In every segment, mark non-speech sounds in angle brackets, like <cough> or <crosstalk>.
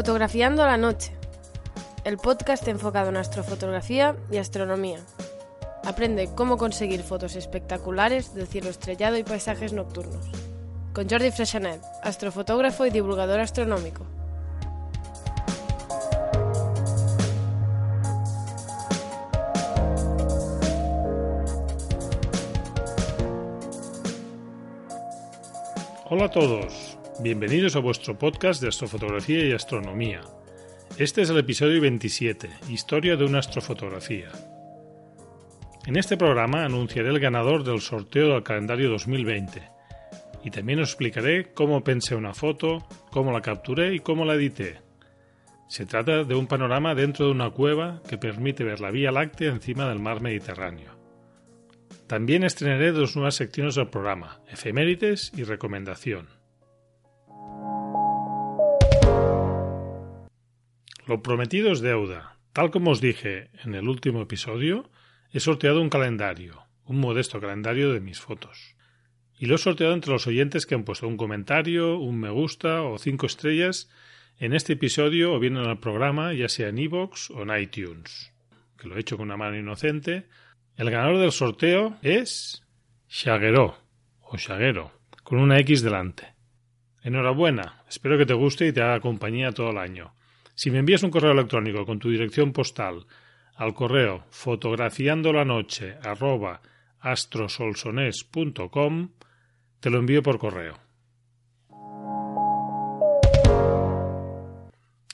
Fotografiando la noche. El podcast enfocado en astrofotografía y astronomía. Aprende cómo conseguir fotos espectaculares del cielo estrellado y paisajes nocturnos. Con Jordi Freixanet, astrofotógrafo y divulgador astronómico. Hola a todos, bienvenidos a vuestro podcast de astrofotografía y astronomía. Este es el episodio 27, Historia de una astrofotografía. En este programa anunciaré el ganador del sorteo del calendario 2020 y también os explicaré cómo pensé una foto, cómo la capturé y cómo la edité. Se trata de un panorama dentro de una cueva que permite ver la Vía Láctea encima del mar Mediterráneo. También estrenaré dos nuevas secciones del programa, efemérides y recomendación. Lo prometido es deuda. Tal como os dije en el último episodio, he sorteado un calendario, un modesto calendario de mis fotos. Y lo he sorteado entre los oyentes que han puesto un comentario, un me gusta o cinco estrellas en este episodio o bien en el programa, ya sea en iVoox o en iTunes. Que lo he hecho con una mano inocente el ganador del sorteo es Shaguero o Shaguero, con una X delante. Enhorabuena, espero que te guste y te haga compañía todo el año. Si me envías un correo electrónico con tu dirección postal al correo fotografiandolanoche arroba astrosolsones.com, te lo envío por correo.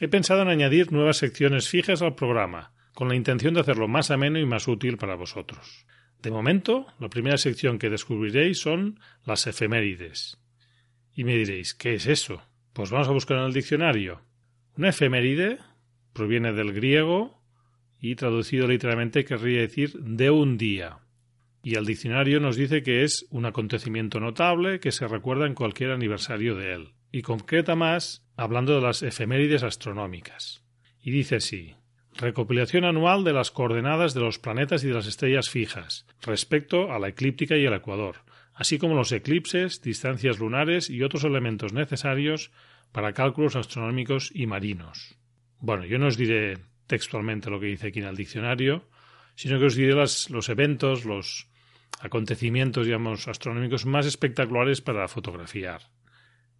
He pensado en añadir nuevas secciones fijas al programa, con la intención de hacerlo más ameno y más útil para vosotros. De momento, la primera sección que descubriréis son las efemérides. Y me diréis, ¿qué es eso? Pues vamos a buscar en el diccionario. Una efeméride proviene del griego y traducido literalmente querría decir de un día. Y el diccionario nos dice que es un acontecimiento notable que se recuerda en cualquier aniversario de él. Y concreta más hablando de las efemérides astronómicas. Y dice así Recopilación anual de las coordenadas de los planetas y de las estrellas fijas, respecto a la eclíptica y el ecuador, así como los eclipses, distancias lunares y otros elementos necesarios para cálculos astronómicos y marinos. Bueno, yo no os diré textualmente lo que dice aquí en el diccionario, sino que os diré los eventos, los acontecimientos, digamos, astronómicos más espectaculares para fotografiar.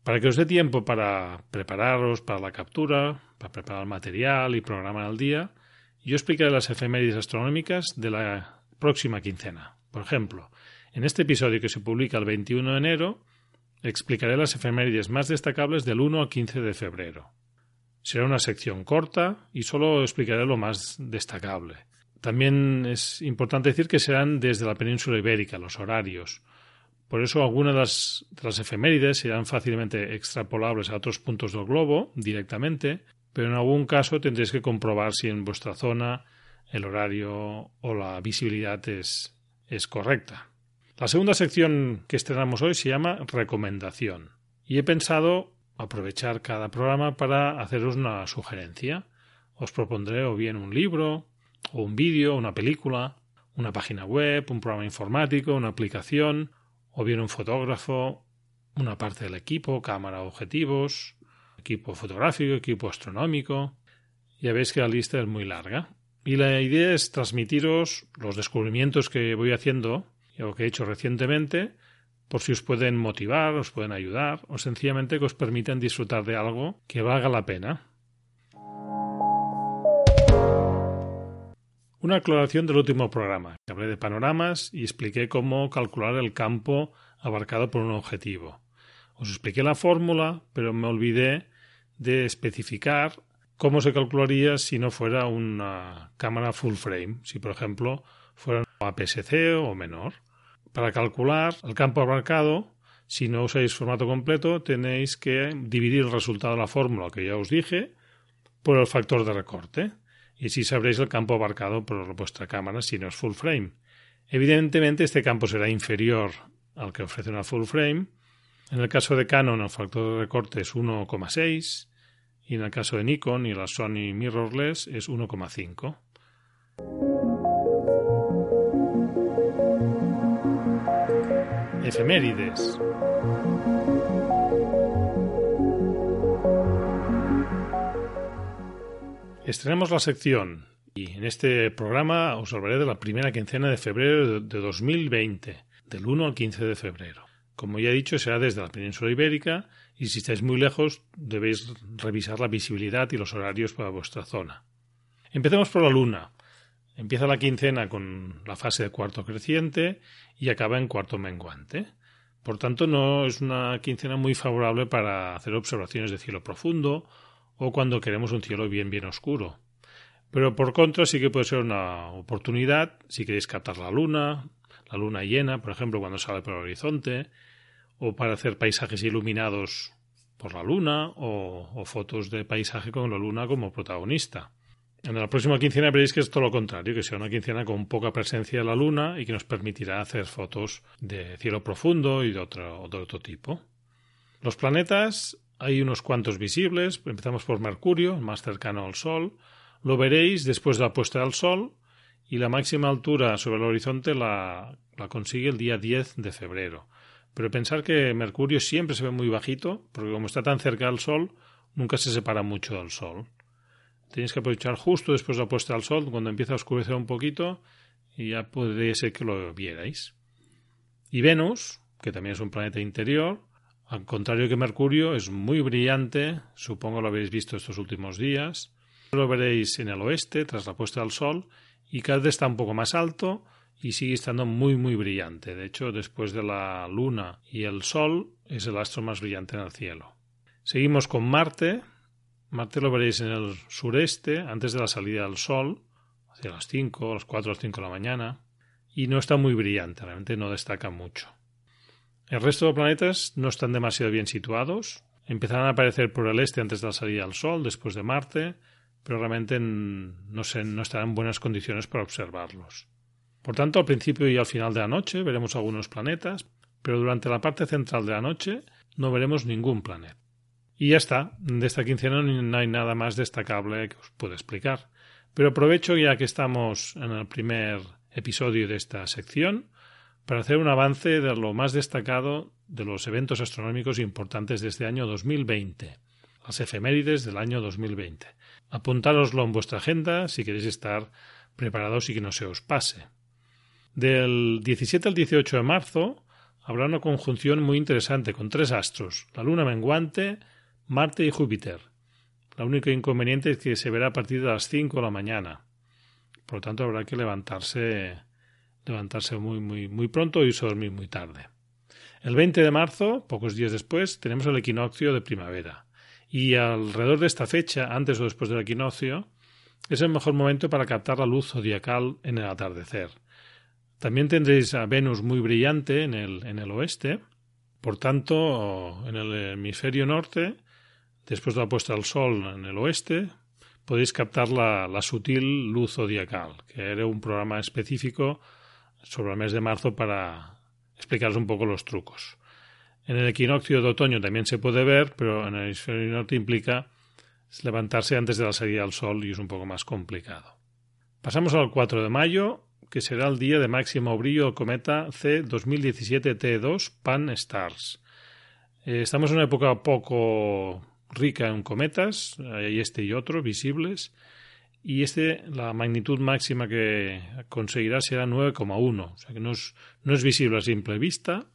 Para que os dé tiempo para prepararos para la captura, para preparar material y programar el día, yo explicaré las efemérides astronómicas de la próxima quincena. Por ejemplo, en este episodio que se publica el 21 de enero, explicaré las efemérides más destacables del 1 al 15 de febrero. Será una sección corta y solo explicaré lo más destacable. También es importante decir que serán desde la península ibérica, los horarios, por eso algunas de las, de las efemérides serán fácilmente extrapolables a otros puntos del globo directamente, pero en algún caso tendréis que comprobar si en vuestra zona el horario o la visibilidad es, es correcta. La segunda sección que estrenamos hoy se llama Recomendación y he pensado aprovechar cada programa para haceros una sugerencia. Os propondré o bien un libro, o un vídeo, una película, una página web, un programa informático, una aplicación, o bien un fotógrafo, una parte del equipo, cámara, objetivos, equipo fotográfico, equipo astronómico. Ya veis que la lista es muy larga. Y la idea es transmitiros los descubrimientos que voy haciendo o que he hecho recientemente, por si os pueden motivar, os pueden ayudar o sencillamente que os permitan disfrutar de algo que valga la pena. Una aclaración del último programa. Hablé de panoramas y expliqué cómo calcular el campo abarcado por un objetivo. Os expliqué la fórmula, pero me olvidé de especificar cómo se calcularía si no fuera una cámara full frame. Si, por ejemplo, fuera APS-C o menor. Para calcular el campo abarcado, si no usáis formato completo, tenéis que dividir el resultado de la fórmula que ya os dije por el factor de recorte. Y así sabréis el campo abarcado por vuestra cámara si no es full frame. Evidentemente, este campo será inferior al que ofrece una full frame. En el caso de Canon, el factor de recorte es 1,6 y en el caso de Nikon y la Sony mirrorless es 1,5. Efemérides. Estrenamos la sección y en este programa os hablaré de la primera quincena de febrero de 2020, del 1 al 15 de febrero. Como ya he dicho, será desde la península ibérica y si estáis muy lejos debéis revisar la visibilidad y los horarios para vuestra zona. Empecemos por la luna. Empieza la quincena con la fase de cuarto creciente y acaba en cuarto menguante. Por tanto, no es una quincena muy favorable para hacer observaciones de cielo profundo o cuando queremos un cielo bien bien oscuro. Pero por contra sí que puede ser una oportunidad si queréis captar la luna, la luna llena, por ejemplo, cuando sale por el horizonte, o para hacer paisajes iluminados por la luna o, fotos de paisaje con la luna como protagonista. En la próxima quincena veréis que es todo lo contrario, que sea una quincena con poca presencia de la luna y que nos permitirá hacer fotos de cielo profundo y de otro, otro tipo. Los planetas, hay unos cuantos visibles. Empezamos por Mercurio, más cercano al Sol. Lo veréis después de la puesta del Sol y la máxima altura sobre el horizonte la, la consigue el día 10 de febrero. Pero pensar que Mercurio siempre se ve muy bajito, porque como está tan cerca del Sol, nunca se separa mucho del Sol. Tenéis que aprovechar justo después de la puesta del Sol, cuando empieza a oscurecer un poquito, y ya podría ser que lo vierais. Y Venus, que también es un planeta interior, al contrario que Mercurio, es muy brillante, supongo lo habéis visto estos últimos días. Lo veréis en el oeste, tras la puesta del Sol, y cada está un poco más alto, y sigue estando muy muy brillante. De hecho, después de la Luna y el Sol, es el astro más brillante en el cielo. Seguimos con Marte. Marte lo veréis en el sureste, antes de la salida del Sol, hacia las 5, las 4 o las 5 de la mañana, y no está muy brillante, realmente no destaca mucho. El resto de planetas no están demasiado bien situados, empezarán a aparecer por el este antes de la salida del Sol, después de Marte, pero realmente no, no estarán en buenas condiciones para observarlos. Por tanto, al principio y al final de la noche veremos algunos planetas, pero durante la parte central de la noche no veremos ningún planeta. Y ya está, de esta quincena no hay nada más destacable que os pueda explicar. Pero aprovecho ya que estamos en el primer episodio de esta sección para hacer un avance de lo más destacado de los eventos astronómicos importantes de este año 2020, las efemérides del año 2020. Apuntároslo en vuestra agenda si queréis estar preparados y que no se os pase. Del 17 al 18 de marzo habrá una conjunción muy interesante con tres astros, la luna menguante, Marte y Júpiter. La única inconveniente es que se verá a partir de las 5 de la mañana. Por lo tanto, habrá que levantarse levantarse muy muy muy pronto y dormir muy tarde. El 20 de marzo, pocos días después, tenemos el equinoccio de primavera. Y alrededor de esta fecha, antes o después del equinoccio, es el mejor momento para captar la luz zodiacal en el atardecer. También tendréis a Venus muy brillante en el, en el oeste. Por tanto, en el hemisferio norte, después de la puesta del sol en el oeste, podéis captar la, sutil luz zodiacal, que era un programa específico sobre el mes de marzo para explicaros un poco los trucos. En el equinoccio de otoño también se puede ver, pero en el hemisferio norte implica levantarse antes de la salida del sol y es un poco más complicado. Pasamos al 4 de mayo, que será el día de máximo brillo del cometa C 2017-T2 Pan Stars. Eh, estamos en una época poco rica en cometas, hay este y otro visibles, y este, la magnitud máxima que conseguirá será 9,1, o sea que no es, no es visible a simple vista,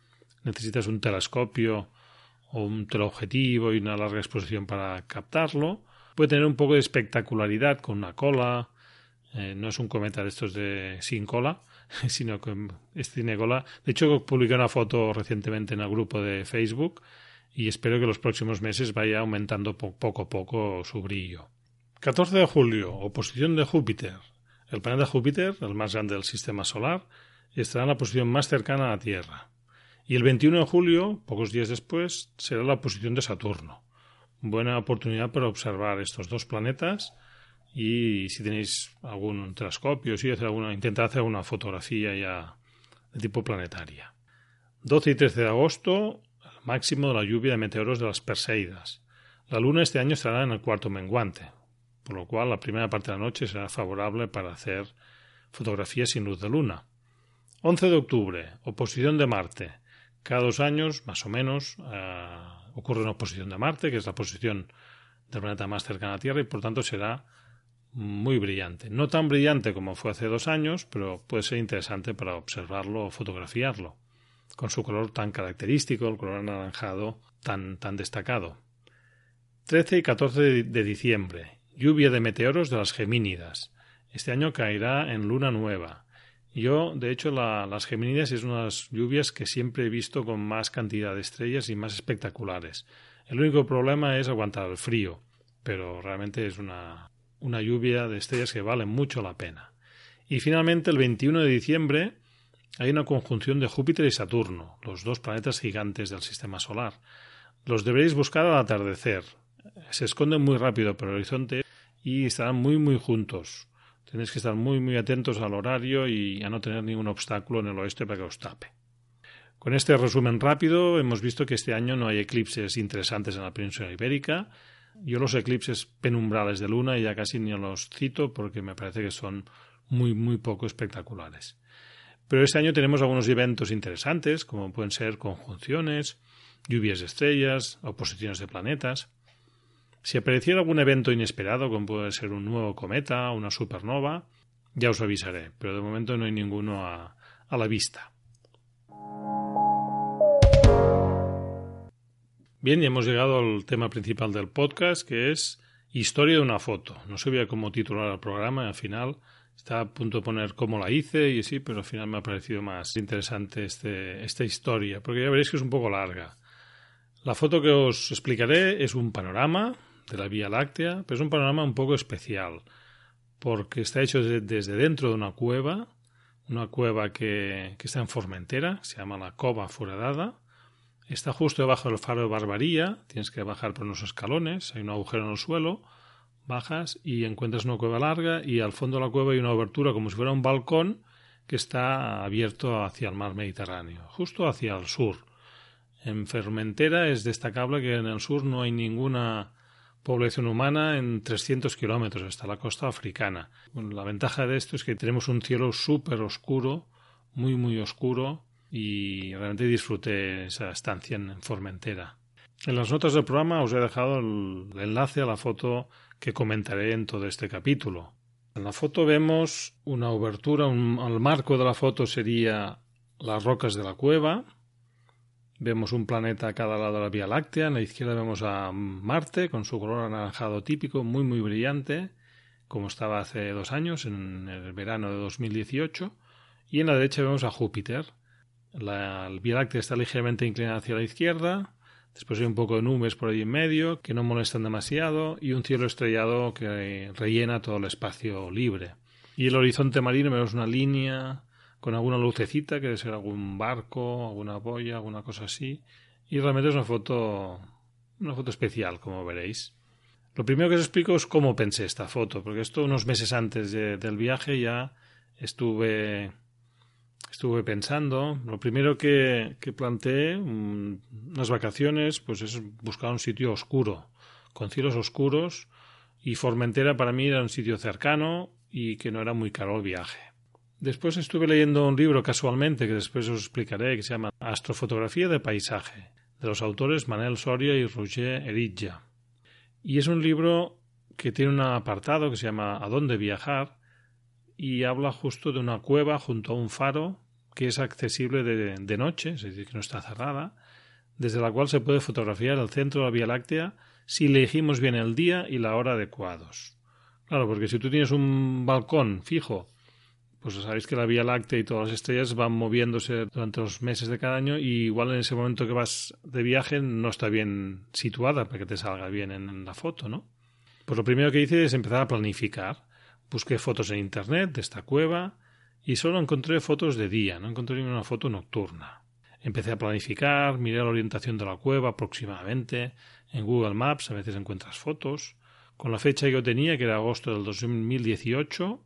necesitas un telescopio o un teleobjetivo y una larga exposición para captarlo. Puede tener un poco de espectacularidad con una cola, eh, no es un cometa de estos de sin cola, <laughs> sino que este tiene cola. De hecho, publiqué una foto recientemente en el grupo de Facebook y espero que los próximos meses vaya aumentando poco a poco su brillo. 14 de julio, oposición de Júpiter. El planeta Júpiter, el más grande del sistema solar, estará en la posición más cercana a la Tierra. Y el 21 de julio, pocos días después, será la posición de Saturno. Buena oportunidad para observar estos dos planetas y si tenéis algún telescopio, si hacer alguna, intentar hacer una fotografía ya de tipo planetaria. 12 y 13 de agosto, máximo de la lluvia de meteoros de las Perseidas. La luna este año estará en el cuarto menguante, por lo cual la primera parte de la noche será favorable para hacer fotografías sin luz de luna. 11 de octubre, oposición de Marte. Cada dos años, más o menos, eh, ocurre una oposición de Marte, que es la posición del planeta más cercana a la Tierra, y por tanto será muy brillante. No tan brillante como fue hace dos años, pero puede ser interesante para observarlo o fotografiarlo, con su color tan característico, el color anaranjado tan, tan destacado. 13 y 14 de diciembre. Lluvia de meteoros de las Gemínidas. Este año caerá en luna nueva. Yo, de hecho, las Gemínidas es unas lluvias que siempre he visto con más cantidad de estrellas y más espectaculares. El único problema es aguantar el frío, pero realmente es una, una lluvia de estrellas que vale mucho la pena. Y finalmente, el 21 de diciembre, hay una conjunción de Júpiter y Saturno, los dos planetas gigantes del sistema solar. Los deberéis buscar al atardecer. Se esconden muy rápido por el horizonte y estarán muy muy juntos. Tenéis que estar muy muy atentos al horario y a no tener ningún obstáculo en el oeste para que os tape. Con este resumen rápido hemos visto que este año no hay eclipses interesantes en la península ibérica yo los eclipses penumbrales de luna ya casi ni los cito porque me parece que son muy, muy poco espectaculares. Pero este año tenemos algunos eventos interesantes, como pueden ser conjunciones, lluvias de estrellas, oposiciones de planetas. Si apareciera algún evento inesperado, como puede ser un nuevo cometa, una supernova, ya os avisaré, pero de momento no hay ninguno a, la vista. Bien, ya hemos llegado al tema principal del podcast, que es historia de una foto. No sabía cómo titular el programa, al final estaba a punto de poner cómo la hice y así, pero al final me ha parecido más interesante este, esta historia, porque ya veréis que es un poco larga. La foto que os explicaré es un panorama de la Vía Láctea, pero es un panorama un poco especial, porque está hecho desde dentro de una cueva, una cueva que, que está en Formentera, se llama la Cova Foradada, Está justo debajo del faro de Barbaría, tienes que bajar por unos escalones, hay un agujero en el suelo, bajas y encuentras una cueva larga y al fondo de la cueva hay una abertura como si fuera un balcón que está abierto hacia el mar Mediterráneo, justo hacia el sur. En Fermentera es destacable que en el sur no hay ninguna población humana en 300 kilómetros hasta la costa africana. la ventaja de esto es que tenemos un cielo súper oscuro, muy muy oscuro, y realmente disfruté esa estancia en Formentera. En las notas del programa os he dejado el enlace a la foto que comentaré en todo este capítulo. En la foto vemos una obertura, un, el marco de la foto sería las rocas de la cueva. Vemos un planeta a cada lado de la Vía Láctea. En la izquierda vemos a Marte con su color anaranjado típico, muy muy brillante, como estaba hace dos años, en el verano de 2018. Y en la derecha vemos a Júpiter, la, Vía Láctea está ligeramente inclinada hacia la izquierda. Después hay un poco de nubes por ahí en medio que no molestan demasiado y un cielo estrellado que rellena todo el espacio libre. Y el horizonte marino vemos una línea con alguna lucecita que debe ser algún barco, alguna boya, alguna cosa así. Y realmente es una foto, una foto especial, como veréis. Lo primero que os explico es cómo pensé esta foto, porque esto unos meses antes del viaje ya estuve estuve pensando, lo primero que, que planteé, unas vacaciones, pues es buscar un sitio oscuro, con cielos oscuros, y Formentera para mí era un sitio cercano y que no era muy caro el viaje. Después estuve leyendo un libro casualmente, que después os explicaré, que se llama Astrofotografía de Paisaje, de los autores Manel Soria y Roger Eritja. Y es un libro que tiene un apartado que se llama ¿A dónde viajar? Y habla justo de una cueva junto a un faro que es accesible de, noche, es decir, que no está cerrada, desde la cual se puede fotografiar el centro de la Vía Láctea si elegimos bien el día y la hora adecuados. Claro, porque si tú tienes un balcón fijo, pues sabéis que la Vía Láctea y todas las estrellas van moviéndose durante los meses de cada año y igual en ese momento que vas de viaje no está bien situada para que te salga bien en la foto, ¿no? Pues lo primero que hice es empezar a planificar Busqué fotos en internet de esta cueva y solo encontré fotos de día, no encontré ninguna foto nocturna. Empecé a planificar, miré la orientación de la cueva aproximadamente. En Google Maps a veces encuentras fotos. Con la fecha que yo tenía, que era agosto del 2018,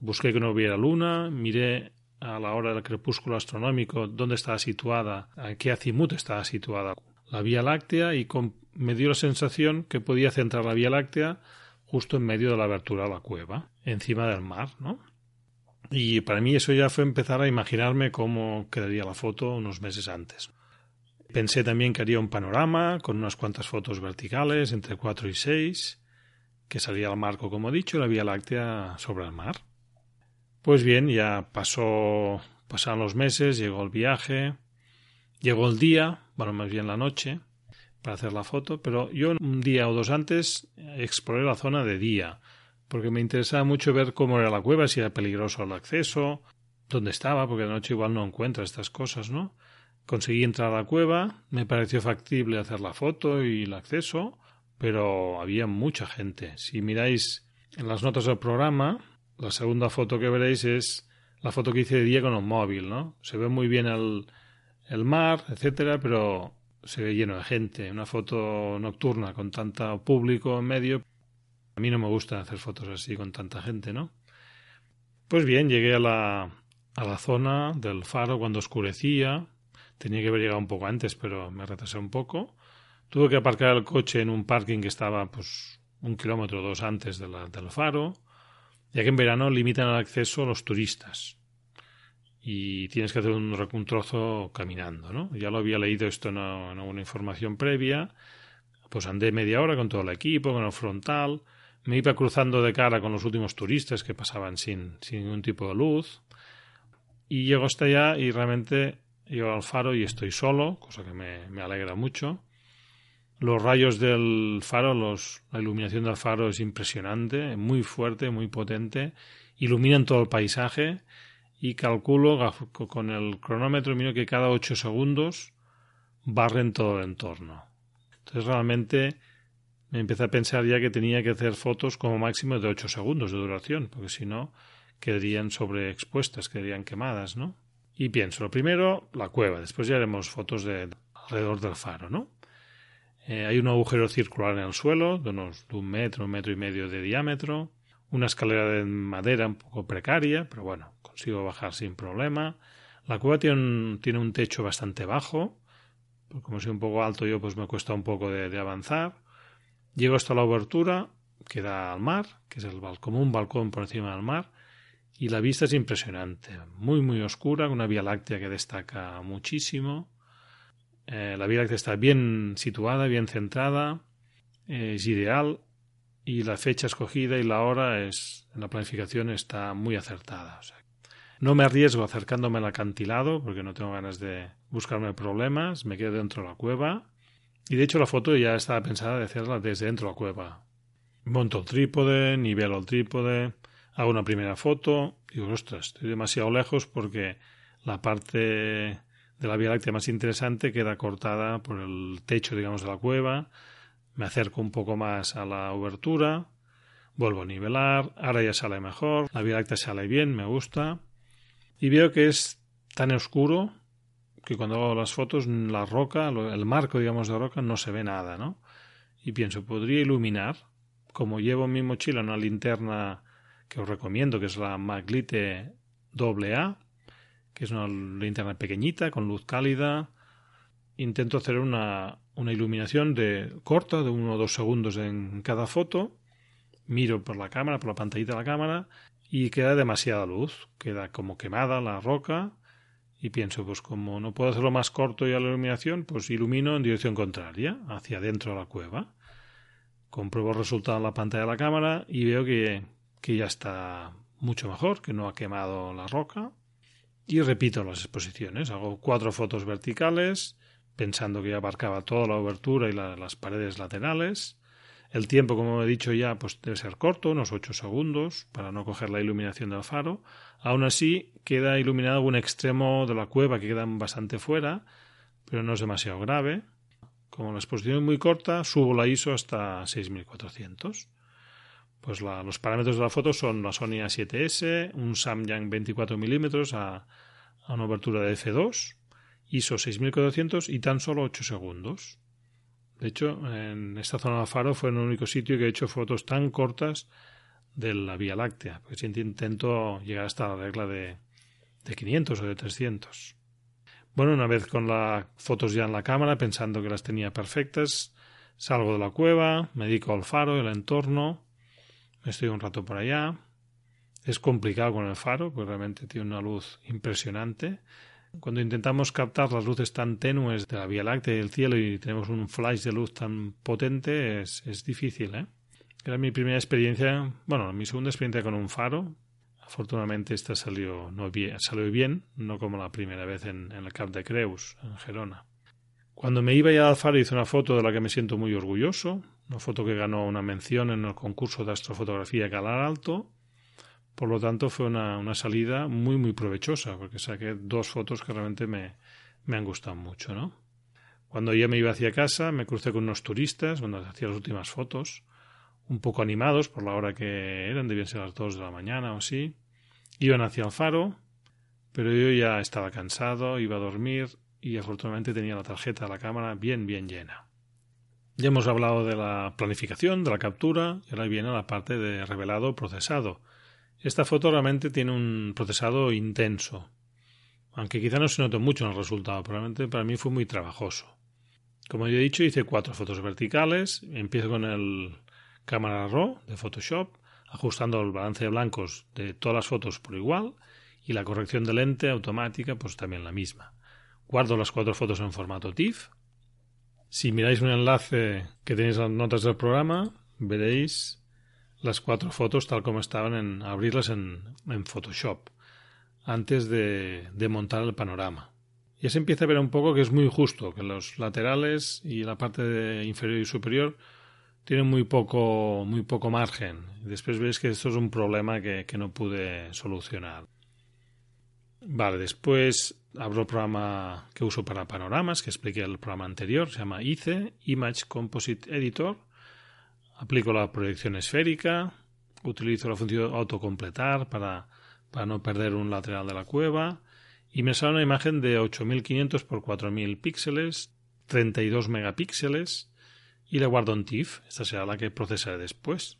busqué que no hubiera luna, miré a la hora del crepúsculo astronómico dónde estaba situada, a qué azimut estaba situada la Vía Láctea y me dio la sensación que podía centrar la Vía Láctea justo en medio de la abertura de la cueva, encima del mar, ¿no? Y para mí eso ya fue empezar a imaginarme cómo quedaría la foto unos meses antes. Pensé también que haría un panorama con unas cuantas fotos verticales entre 4 y 6, que salía al marco, como he dicho, la Vía Láctea sobre el mar. Pues bien, ya pasó, pasaron los meses, llegó el viaje, llegó el día, bueno, más bien la noche, para hacer la foto, pero yo un día o dos antes exploré la zona de día, porque me interesaba mucho ver cómo era la cueva, si era peligroso el acceso, dónde estaba, porque de noche igual no encuentro estas cosas, ¿no? Conseguí entrar a la cueva, me pareció factible hacer la foto y el acceso, pero había mucha gente. Si miráis en las notas del programa, la segunda foto que veréis es la foto que hice de día con el móvil, ¿no? Se ve muy bien el, el mar, etcétera, pero se ve lleno de gente. Una foto nocturna con tanto público en medio. A mí no me gusta hacer fotos así con tanta gente, ¿no? Pues bien, llegué a la, a la zona del faro cuando oscurecía. Tenía que haber llegado un poco antes, pero me retrasé un poco. Tuve que aparcar el coche en un parking que estaba pues un kilómetro o dos antes del faro ya que en verano limitan el acceso a los turistas y tienes que hacer un, trozo caminando, ¿no? Ya lo había leído esto en una, información previa, pues andé media hora con todo el equipo, con el frontal, me iba cruzando de cara con los últimos turistas que pasaban sin, sin ningún tipo de luz. Y llego hasta allá y realmente llego al faro y estoy solo, cosa que me, me alegra mucho. Los rayos del faro, los, la iluminación del faro es impresionante, muy fuerte, muy potente, iluminan todo el paisaje. Y calculo con el cronómetro miro que cada 8 segundos barren todo el entorno. Entonces realmente me empecé a pensar ya que tenía que hacer fotos como máximo de 8 segundos de duración, porque si no quedarían sobreexpuestas, quedarían quemadas, ¿no? Y pienso, lo primero, la cueva, después ya haremos fotos de alrededor del faro, ¿no? Eh, hay un agujero circular en el suelo de unos de un metro, un metro y medio de diámetro. Una escalera de madera un poco precaria, pero bueno, consigo bajar sin problema. La cueva tiene un, tiene un techo bastante bajo. Como soy un poco alto yo, pues me cuesta un poco de, avanzar. Llego hasta la obertura que da al mar, que es el como un balcón por encima del mar, y la vista es impresionante, muy muy oscura, una vía láctea que destaca muchísimo. Eh, la Vía Láctea está bien situada, bien centrada, es ideal y la fecha escogida y la hora es en la planificación está muy acertada. no me arriesgo acercándome al acantilado porque no tengo ganas de buscarme problemas, me quedo dentro de la cueva y de hecho la foto ya estaba pensada de hacerla desde dentro de la cueva. Monto el trípode, nivelo el trípode, hago una primera foto y digo, ostras, estoy demasiado lejos porque la parte de la Vía Láctea más interesante queda cortada por el techo, digamos, de la cueva. Me acerco un poco más a la obertura, vuelvo a nivelar, ahora ya sale mejor, la Vía Láctea sale bien, me gusta. Y veo que es tan oscuro que cuando hago las fotos, la roca, el marco, digamos, de roca, no se ve nada, ¿no? Y pienso, podría iluminar, como llevo mi mochila una linterna que os recomiendo, que es la Maglite AA, que es una linterna pequeñita con luz cálida. Intento hacer una, una iluminación de corta, de uno o dos segundos en cada foto. Miro por la cámara, por la pantallita de la cámara, y queda demasiada luz. Queda como quemada la roca. Y pienso, pues como no puedo hacerlo más corto ya la iluminación, pues ilumino en dirección contraria, hacia dentro de la cueva. Compruebo el resultado en la pantalla de la cámara y veo que, que ya está mucho mejor, que no ha quemado la roca y repito las exposiciones. Hago cuatro fotos verticales, pensando que ya abarcaba toda la obertura y las paredes laterales. El tiempo, como he dicho ya, pues debe ser corto, unos ocho segundos, para no coger la iluminación del faro. Aún así, queda iluminado un extremo de la cueva que queda bastante fuera, pero no es demasiado grave. Como la exposición es muy corta, subo la ISO hasta 6400. Pues los parámetros de la foto son la Sony A7S, un Samyang 24 mm a, a una abertura de f2, ISO 6400 y tan solo 8 segundos. De hecho, en esta zona de faro fue el único sitio que he hecho fotos tan cortas de la Vía Láctea, porque siempre intento llegar hasta la regla de, de 500 o de 300. Bueno, una vez con las fotos ya en la cámara, pensando que las tenía perfectas, salgo de la cueva, me dedico al faro, el entorno, estoy un rato por allá. Es complicado con el faro, porque realmente tiene una luz impresionante. Cuando intentamos captar las luces tan tenues de la Vía Láctea y del cielo y tenemos un flash de luz tan potente, es, difícil, ¿eh? Era mi primera experiencia, bueno, mi segunda experiencia con un faro. Afortunadamente esta salió, no bien, salió bien, no como la primera vez en, el Cap de Creus, en Gerona. Cuando me iba ya al faro hice una foto de la que me siento muy orgulloso, una foto que ganó una mención en el concurso de astrofotografía Galar Alto. Por lo tanto, fue una, una salida muy, muy provechosa, porque saqué dos fotos que realmente me, me han gustado mucho, ¿no? Cuando ya me iba hacia casa, me crucé con unos turistas, cuando hacía las últimas fotos, un poco animados por la hora que eran, debían ser las dos de la mañana o así. Iban hacia el faro, pero yo ya estaba cansado, iba a dormir y afortunadamente tenía la tarjeta de la cámara bien, bien llena. Ya hemos hablado de la planificación, de la captura, y ahora viene la parte de revelado procesado. Esta foto realmente tiene un procesado intenso, aunque quizá no se note mucho en el resultado, probablemente para mí fue muy trabajoso. Como ya he dicho, hice cuatro fotos verticales, empiezo con el cámara RAW de Photoshop, ajustando el balance de blancos de todas las fotos por igual y la corrección de lente automática pues también la misma. Guardo las cuatro fotos en formato TIFF. Si miráis un enlace que tenéis en las notas del programa, veréis las cuatro fotos tal como estaban en abrirlas en, en Photoshop antes de, de montar el panorama. Ya se empieza a ver un poco que es muy justo, que los laterales y la parte inferior y superior tienen muy poco, muy poco margen. Después veis que esto es un problema que, que no pude solucionar. Vale, después abro el programa que uso para panoramas, que expliqué el programa anterior, se llama ICE, Image Composite Editor. Aplico la proyección esférica, utilizo la función autocompletar para, para no perder un lateral de la cueva y me sale una imagen de 8500 x 4000 píxeles, 32 megapíxeles y la guardo en TIFF. Esta será la que procesaré después.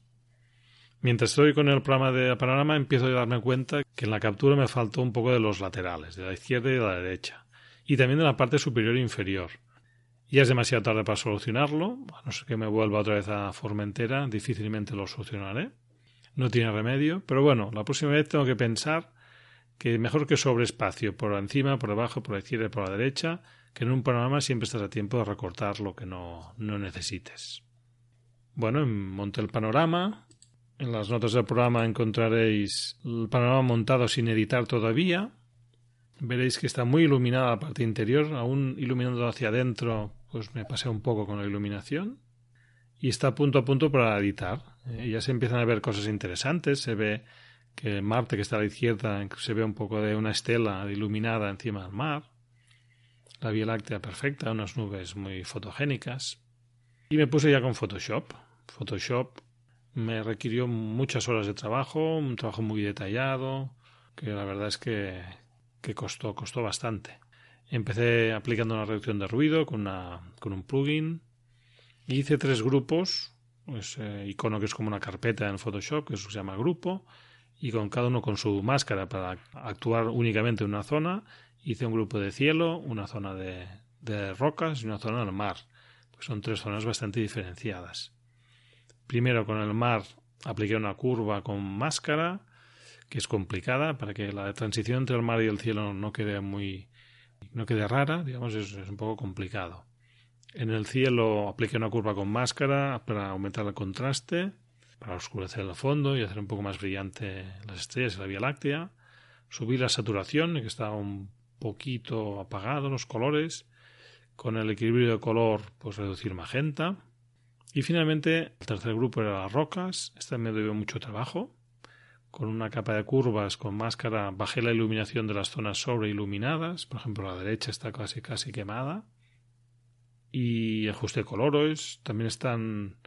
Mientras estoy con el programa de panorama empiezo a darme cuenta que en la captura me faltó un poco de los laterales, de la izquierda y de la derecha, y también de la parte superior e inferior. Ya es demasiado tarde para solucionarlo, a no ser que me vuelva otra vez a Formentera, difícilmente lo solucionaré. No tiene remedio, pero bueno, la próxima vez tengo que pensar que mejor que sobre espacio, por encima, por debajo, por la izquierda y por la derecha, que en un panorama siempre estás a tiempo de recortar lo que no, no necesites. Bueno, monté el panorama. En las notas del programa encontraréis el panorama montado sin editar todavía. Veréis que está muy iluminada la parte interior, aún iluminando hacia adentro, pues me pasé un poco con la iluminación. Y está punto a punto para editar. Eh, ya se empiezan a ver cosas interesantes. Se ve que Marte, que está a la izquierda, se ve un poco de una estela iluminada encima del mar la Vía Láctea perfecta, unas nubes muy fotogénicas. Y me puse ya con Photoshop. Photoshop me requirió muchas horas de trabajo, un trabajo muy detallado, que la verdad es que, que costó, costó bastante. Empecé aplicando una reducción de ruido con, una, con un plugin. Hice tres grupos, pues, icono que es como una carpeta en Photoshop, que se llama grupo, y con cada uno con su máscara para actuar únicamente en una zona hice un grupo de cielo, una zona de, de rocas y una zona del mar. Pues son tres zonas bastante diferenciadas. Primero con el mar apliqué una curva con máscara, que es complicada para que la transición entre el mar y el cielo no quede muy no quede rara, digamos, es, es un poco complicado. En el cielo apliqué una curva con máscara para aumentar el contraste, para oscurecer el fondo y hacer un poco más brillante las estrellas y la Vía Láctea. Subí la saturación, que estaba un poquito apagado los colores, con el equilibrio de color pues reducir magenta. Y finalmente el tercer grupo era las rocas, este me dio mucho trabajo. Con una capa de curvas con máscara bajé la iluminación de las zonas sobreiluminadas, por ejemplo la derecha está casi casi quemada. Y ajusté colores, también están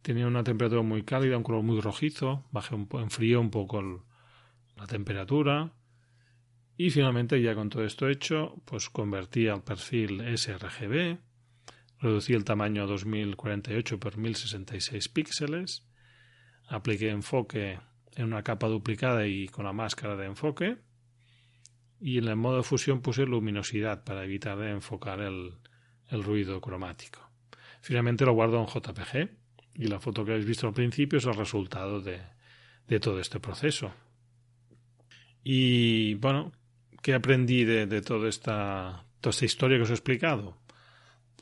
tenía una temperatura muy cálida, un color muy rojizo, bajé un enfrió un poco la temperatura. Y finalmente ya con todo esto hecho, pues convertí al perfil sRGB, reducí el tamaño a 2048 por 1066 píxeles, apliqué enfoque en una capa duplicada y con la máscara de enfoque y en el modo de fusión puse luminosidad para evitar de enfocar el, el ruido cromático. Finalmente lo guardo en JPG y la foto que habéis visto al principio es el resultado de, de todo este proceso. Y bueno, ¿qué aprendí de, de toda, esta, toda esta historia que os he explicado?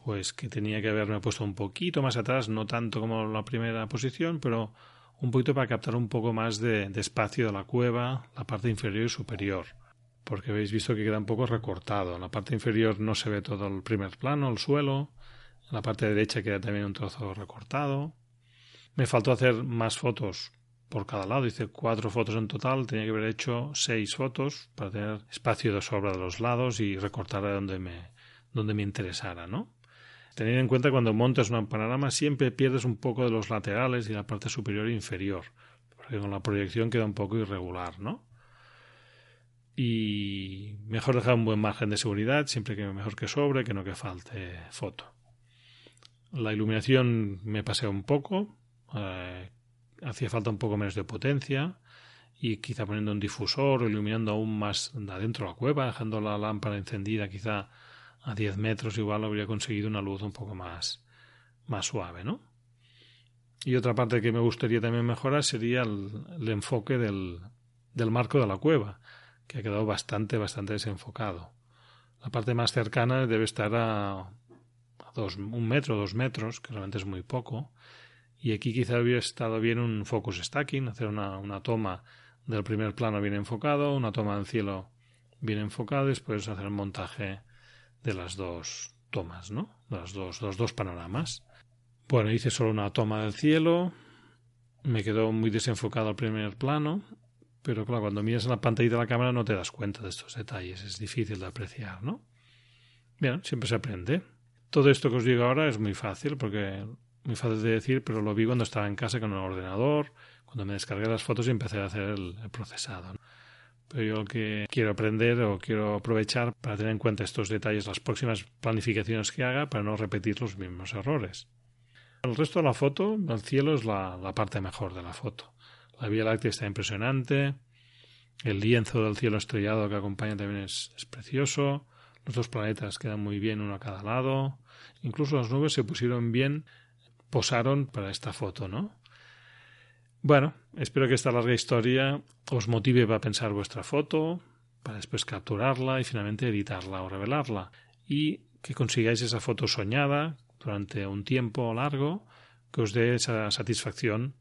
Pues que tenía que haberme puesto un poquito más atrás, no tanto como la primera posición, pero un poquito para captar un poco más de, espacio de la cueva, la parte inferior y superior porque habéis visto que queda un poco recortado. En la parte inferior no se ve todo el primer plano, el suelo. En la parte derecha queda también un trozo recortado. Me faltó hacer más fotos por cada lado. Hice cuatro fotos en total. Tenía que haber hecho seis fotos para tener espacio de sobra de los lados y recortar donde me, donde me interesara, ¿no? Tener en cuenta cuando montas un panorama siempre pierdes un poco de los laterales y la parte superior e inferior. Porque con la proyección queda un poco irregular, ¿no? y mejor dejar un buen margen de seguridad, siempre que mejor que sobre, que no que falte foto. La iluminación me pasé un poco, eh, hacía falta un poco menos de potencia y quizá poniendo un difusor o iluminando aún más adentro de la cueva, dejando la lámpara encendida quizá a 10 metros igual habría conseguido una luz un poco más, más suave, ¿no? Y otra parte que me gustaría también mejorar sería el, enfoque del, del marco de la cueva que ha quedado bastante, bastante desenfocado. La parte más cercana debe estar a, dos, un metro, dos metros, que realmente es muy poco. Y aquí quizá hubiera estado bien un focus stacking, hacer una, una toma del primer plano bien enfocado, una toma del cielo bien enfocada, y después hacer el montaje de las dos tomas, ¿no? Dos, los dos panoramas. Bueno, hice solo una toma del cielo, me quedó muy desenfocado el primer plano pero claro, cuando miras en la pantalla de la cámara no te das cuenta de estos detalles, es difícil de apreciar, ¿no? Bien, siempre se aprende. Todo esto que os digo ahora es muy fácil, porque muy fácil de decir, pero lo vi cuando estaba en casa con el ordenador, cuando me descargué las fotos y empecé a hacer el, procesado. Pero yo lo que quiero aprender o quiero aprovechar para tener en cuenta estos detalles las próximas planificaciones que haga para no repetir los mismos errores. El resto de la foto, el cielo es la parte mejor de la foto. La Vía Láctea está impresionante. El lienzo del cielo estrellado que acompaña también es, precioso. Los dos planetas quedan muy bien uno a cada lado. Incluso las nubes se pusieron bien, posaron para esta foto, ¿no? Bueno, espero que esta larga historia os motive para pensar vuestra foto, para después capturarla y finalmente editarla o revelarla. Y que consigáis esa foto soñada durante un tiempo largo que os dé esa satisfacción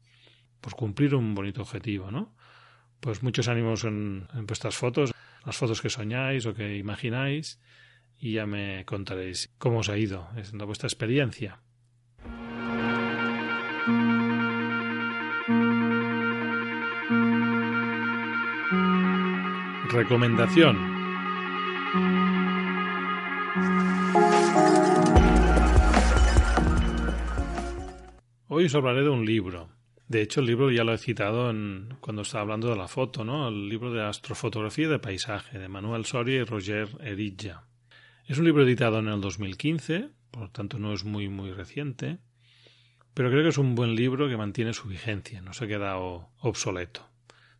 por cumplir un bonito objetivo, ¿no? Pues muchos ánimos en, vuestras fotos, las fotos que soñáis o que imagináis, y ya me contaréis cómo os ha ido, es vuestra experiencia. Recomendación. Hoy os hablaré de un libro, de hecho, el libro ya lo he citado en, cuando estaba hablando de la foto, ¿no? El libro de astrofotografía de paisaje de Manuel Soria y Roger Erilla. Es un libro editado en el 2015, por lo tanto no es muy muy reciente, pero creo que es un buen libro que mantiene su vigencia, no se ha quedado obsoleto.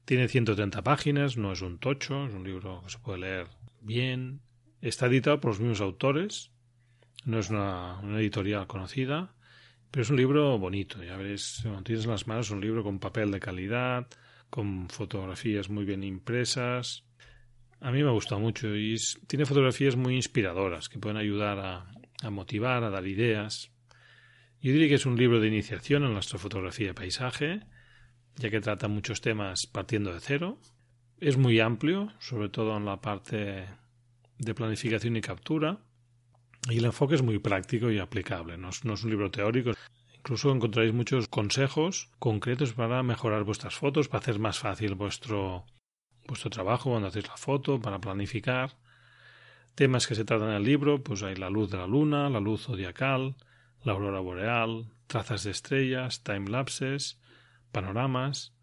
Tiene 130 páginas, no es un tocho, es un libro que se puede leer bien. Está editado por los mismos autores, no es una editorial conocida pero es un libro bonito, ya veréis, cuando tienes en las manos un libro con papel de calidad, con fotografías muy bien impresas. A mí me ha gustado mucho y tiene fotografías muy inspiradoras que pueden ayudar a, a motivar, a dar ideas. Yo diría que es un libro de iniciación en la astrofotografía de paisaje, ya que trata muchos temas partiendo de cero. Es muy amplio, sobre todo en la parte de planificación y captura. Y el enfoque es muy práctico y aplicable, no es, un libro teórico. Incluso encontraréis muchos consejos concretos para mejorar vuestras fotos, para hacer más fácil vuestro, vuestro trabajo cuando hacéis la foto, para planificar. Temas que se tratan en el libro, pues hay la luz de la luna, la luz zodiacal, la aurora boreal, trazas de estrellas, time-lapses, panoramas.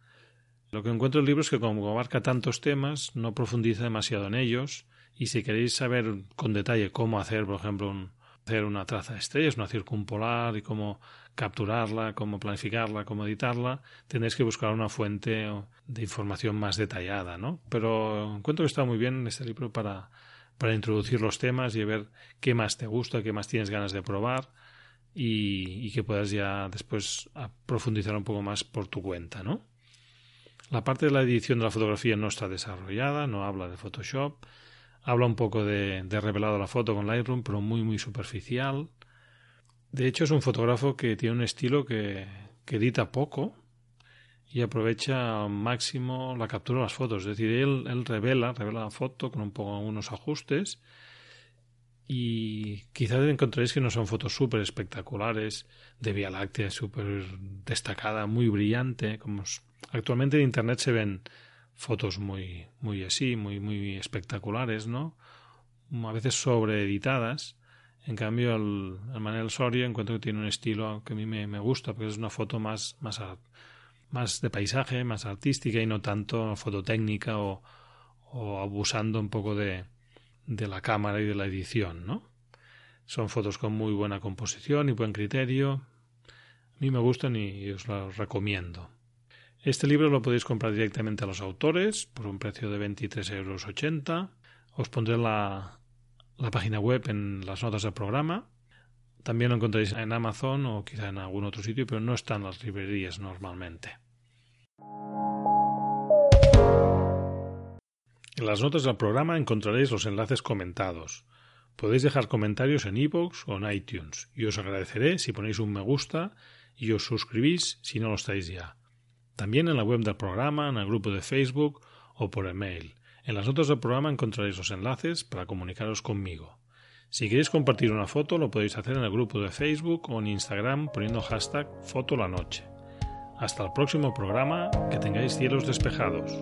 Lo que encuentro en el libro es que como abarca tantos temas, no profundiza demasiado en ellos y si queréis saber con detalle cómo hacer, por ejemplo, un, hacer una traza de estrellas, una circumpolar y cómo capturarla, cómo planificarla, cómo editarla, tendréis que buscar una fuente de información más detallada, ¿no? Pero encuentro que está muy bien este libro para, para introducir los temas y ver qué más te gusta, qué más tienes ganas de probar y, y que puedas ya después profundizar un poco más por tu cuenta, ¿no? La parte de la edición de la fotografía no está desarrollada, no habla de Photoshop, Habla un poco de, revelado la foto con Lightroom, pero muy, muy superficial. De hecho, es un fotógrafo que tiene un estilo que, que edita poco y aprovecha al máximo la captura de las fotos. Es decir, él, él revela, revela la foto con un poco unos ajustes y quizás encontraréis que no son fotos súper espectaculares de Vía Láctea, súper destacada, muy brillante. Como actualmente en Internet se ven fotos muy, muy así, muy, muy espectaculares, ¿no? A veces sobreeditadas. En cambio, el, el Manel Soria encuentro que tiene un estilo que a mí me, me gusta, porque es una foto más, más, más de paisaje, más artística y no tanto fototécnica o, o abusando un poco de, de la cámara y de la edición, ¿no? Son fotos con muy buena composición y buen criterio. A mí me gustan y os las recomiendo. Este libro lo podéis comprar directamente a los autores por un precio de 23,80 euros. Os pondré la, la página web en las notas del programa. También lo encontraréis en Amazon o quizá en algún otro sitio, pero no está en las librerías normalmente. En las notas del programa encontraréis los enlaces comentados. Podéis dejar comentarios en iVoox o en iTunes y os agradeceré si ponéis un me gusta y os suscribís si no lo estáis ya. También en la web del programa, en el grupo de Facebook o por email. En las notas del programa encontraréis los enlaces para comunicaros conmigo. Si queréis compartir una foto lo podéis hacer en el grupo de Facebook o en Instagram poniendo hashtag fotolanoche. Hasta el próximo programa, que tengáis cielos despejados.